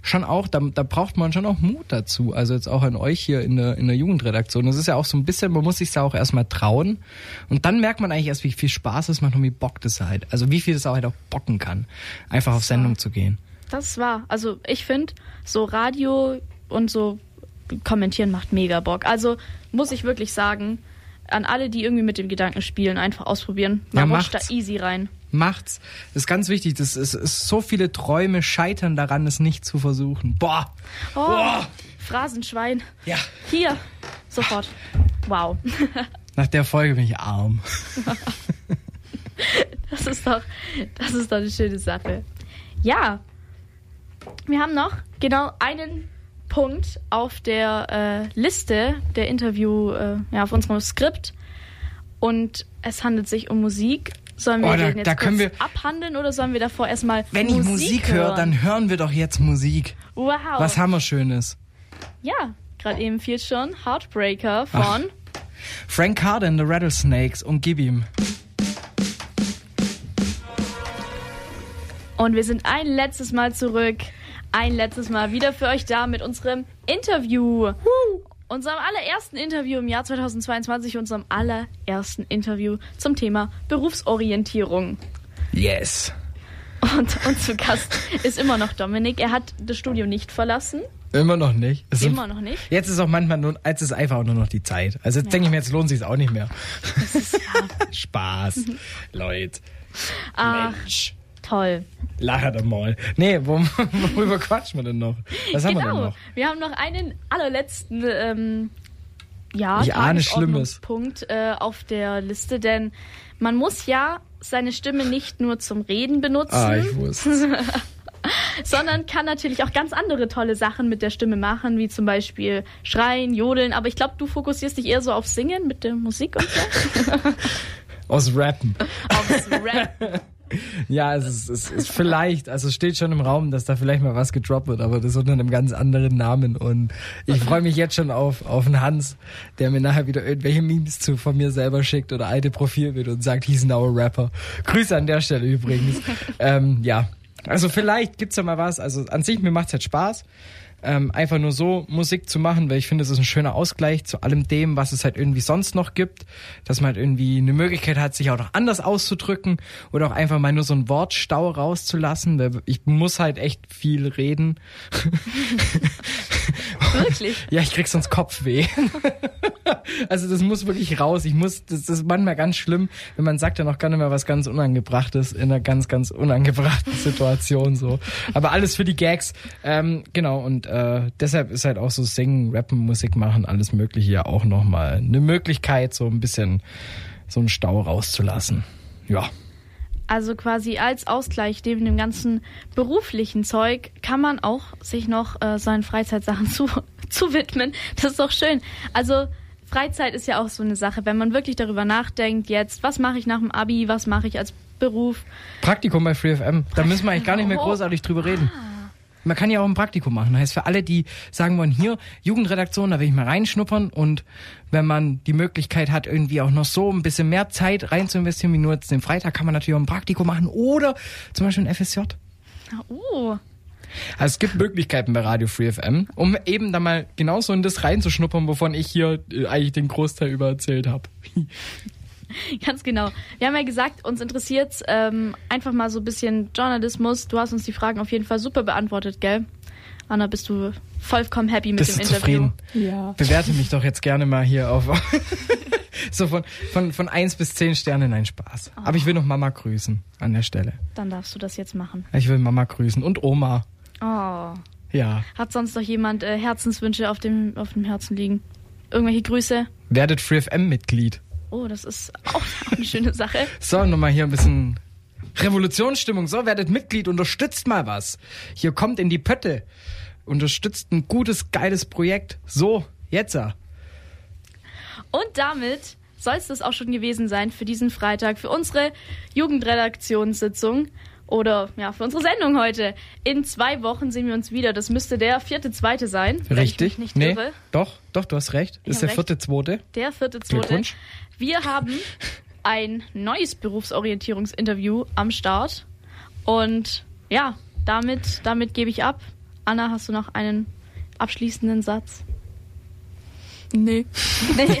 schon auch, da, da braucht man schon auch Mut dazu. Also jetzt auch an euch hier in der, in der Jugendredaktion. Das ist ja auch so ein bisschen, man muss sich da auch erstmal trauen. Und dann merkt man eigentlich erst, wie viel Spaß es macht und wie Bock das halt. Also wie viel das auch halt auch bocken kann, einfach auf Sendung zu gehen. Das war, also ich finde, so Radio und so kommentieren macht mega Bock. Also muss ich wirklich sagen, an alle, die irgendwie mit dem Gedanken spielen, einfach ausprobieren. Man Ja, rutscht da easy rein. Macht's. Das ist ganz wichtig. Das ist, ist so viele Träume scheitern daran, es nicht zu versuchen. Boah. Oh, Boah. Phrasenschwein. Ja. Hier, sofort. Wow. Nach der Folge bin ich arm. Das ist doch, das ist doch eine schöne Sache. Ja, wir haben noch genau einen Punkt auf der äh, Liste der Interview, äh, ja, auf unserem Skript. Und es handelt sich um Musik. Sollen wir Oh, da- den jetzt kurz wir- abhandeln oder sollen wir davor erstmal Wenn Musik ich Musik höre, dann hören wir doch jetzt Musik. Wow. Was haben wir Schönes? Ja, gerade eben fiel schon Heartbreaker von Frank Carter and the Rattlesnakes und gib ihm. Und wir sind ein letztes Mal zurück. Ein letztes Mal wieder für euch da mit unserem Interview. Unserem allerersten Interview im Jahr 2022, unserem allerersten Interview zum Thema Berufsorientierung. Yes. Und, und zu Gast ist immer noch Dominik. Er hat das Studio nicht verlassen. Immer noch nicht. Es Immer noch nicht. Jetzt ist auch manchmal nur, jetzt ist einfach auch nur noch die Zeit. Also jetzt denke ich mir, jetzt lohnt sich auch nicht mehr. Ist ja Spaß, Leute. Ach, Mensch. toll. Lacher doch mal. Nee, wo, worüber quatschen wir denn noch? Was haben wir denn Genau. noch? Wir haben noch einen allerletzten ähm, ja, Ich ahne Schlimmes. Punkt äh, auf der Liste, denn man muss ja seine Stimme nicht nur zum Reden benutzen, Ah, ich wusste. sondern kann natürlich auch ganz andere tolle Sachen mit der Stimme machen, wie zum Beispiel schreien, jodeln. Aber ich glaube, du fokussierst dich eher so auf Singen mit der Musik und so. Aus Rappen. Aufs Rap. Ja, es ist, es ist vielleicht, also es steht schon im Raum, dass da vielleicht mal was gedroppt wird, aber das unter einem ganz anderen Namen. Und ich freue mich jetzt schon auf, auf einen Hans, der mir nachher wieder irgendwelche Memes zu von mir selber schickt oder alte Profilbilder und sagt, he's now a rapper. Grüße an der Stelle übrigens. ähm, ja. Also vielleicht gibt's da mal was. Also an sich, mir macht's halt Spaß. Ähm, einfach nur so Musik zu machen, weil ich finde, es ist ein schöner Ausgleich zu allem dem, was es halt irgendwie sonst noch gibt, dass man halt irgendwie eine Möglichkeit hat, sich auch noch anders auszudrücken oder auch einfach mal nur so ein Wortstau rauszulassen, weil ich muss halt echt viel reden. Wirklich. Ja, ich krieg sonst Kopfweh. also das muss wirklich raus. Ich muss, das ist manchmal ganz schlimm, wenn man sagt ja noch gar nicht mehr was ganz Unangebrachtes in einer ganz, ganz unangebrachten Situation so. Aber alles für die Gags. Ähm, genau, und äh, deshalb ist halt auch so Singen, Rappen, Musik machen, alles mögliche ja auch nochmal eine Möglichkeit, so ein bisschen so einen Stau rauszulassen. Ja. Also quasi als Ausgleich neben dem ganzen beruflichen Zeug kann man auch sich noch äh, seinen Freizeitsachen zu, zu widmen. Das ist doch schön. Also Freizeit ist ja auch so eine Sache, wenn man wirklich darüber nachdenkt, jetzt, was mache ich nach dem Abi, was mache ich als Beruf. Praktikum bei FreeFM. Da müssen wir eigentlich gar nicht mehr Oh. großartig drüber reden. Man kann ja auch ein Praktikum machen. Das heißt, für alle, die sagen wollen, hier, Jugendredaktion, da will ich mal reinschnuppern und wenn man die Möglichkeit hat, irgendwie auch noch so ein bisschen mehr Zeit rein zu investieren, wie nur jetzt den Freitag, kann man natürlich auch ein Praktikum machen oder zum Beispiel ein FSJ. Oh, Also es gibt Möglichkeiten bei Radio Free FM, um eben da mal genauso in das reinzuschnuppern, wovon ich hier äh, eigentlich den Großteil über erzählt habe. ganz genau. Wir haben ja gesagt, uns interessiert ähm, einfach mal so ein bisschen Journalismus. Du hast uns die Fragen auf jeden Fall super beantwortet, gell? Anna, bist du vollkommen happy mit Bist dem du Interview? zufrieden? Ja. Bewerte mich doch jetzt gerne mal hier auf. so von, von, von eins bis zehn Sterne, nein, Spaß. Aber ich will noch Mama grüßen an der Stelle. Dann darfst du das jetzt machen. Ich will Mama grüßen und Oma. Oh. Ja. Hat sonst noch jemand äh, Herzenswünsche auf dem, auf dem Herzen liegen? Irgendwelche Grüße? Werdet FreeFM-Mitglied. Oh, das ist auch eine schöne Sache. So, nochmal hier ein bisschen Revolutionsstimmung. So, werdet Mitglied, unterstützt mal was. Hier kommt in die Pötte. Unterstützt ein gutes, geiles Projekt. So, jetzt. Und damit soll es das auch schon gewesen sein für diesen Freitag, für unsere Jugendredaktionssitzung oder ja, für unsere Sendung heute. In zwei Wochen sehen wir uns wieder. Das müsste der vierte, zweite sein. Richtig? Nicht nee, irre. doch, doch, du hast recht. Ich ist der recht. vierte, zweite. Der vierte, zweite. Wir haben ein neues Berufsorientierungsinterview am Start. Und ja, damit, damit gebe ich ab. Anna, hast du noch einen abschließenden Satz? Nee. Nee, nicht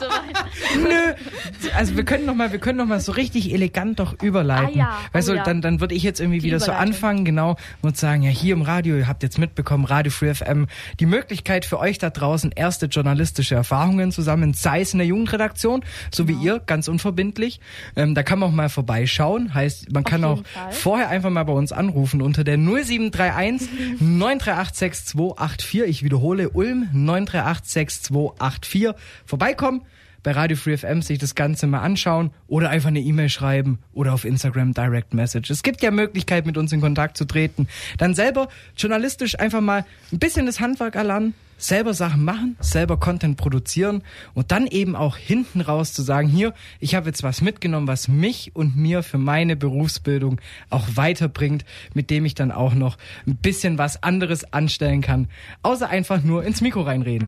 so weit. Nö. Also wir können noch mal, wir können noch mal so richtig elegant doch überleiten. Ah ja, Weißt oh du, ja. dann dann würde ich jetzt irgendwie Die wieder so anfangen, genau, und sagen, ja, hier im Radio, ihr habt jetzt mitbekommen, Radio Free FM, die Möglichkeit für euch da draußen erste journalistische Erfahrungen zu sammeln, sei es in der Jugendredaktion, so Genau. wie ihr, ganz unverbindlich. Ähm, da kann man auch mal vorbeischauen. Heißt, man kann auch Fall. vorher einfach mal bei uns anrufen unter der 0731 938 6284. Ich wiederhole, Ulm 938 6284. Vorbeikommen, bei Radio Free FM sich das Ganze mal anschauen oder einfach eine E-Mail schreiben oder auf Instagram Direct Message. Es gibt ja Möglichkeit, mit uns in Kontakt zu treten. Dann selber journalistisch einfach mal ein bisschen das Handwerk erlernen, selber Sachen machen, selber Content produzieren und dann eben auch hinten raus zu sagen, hier, ich habe jetzt was mitgenommen, was mich und mir für meine Berufsbildung auch weiterbringt, mit dem ich dann auch noch ein bisschen was anderes anstellen kann, außer einfach nur ins Mikro reinreden.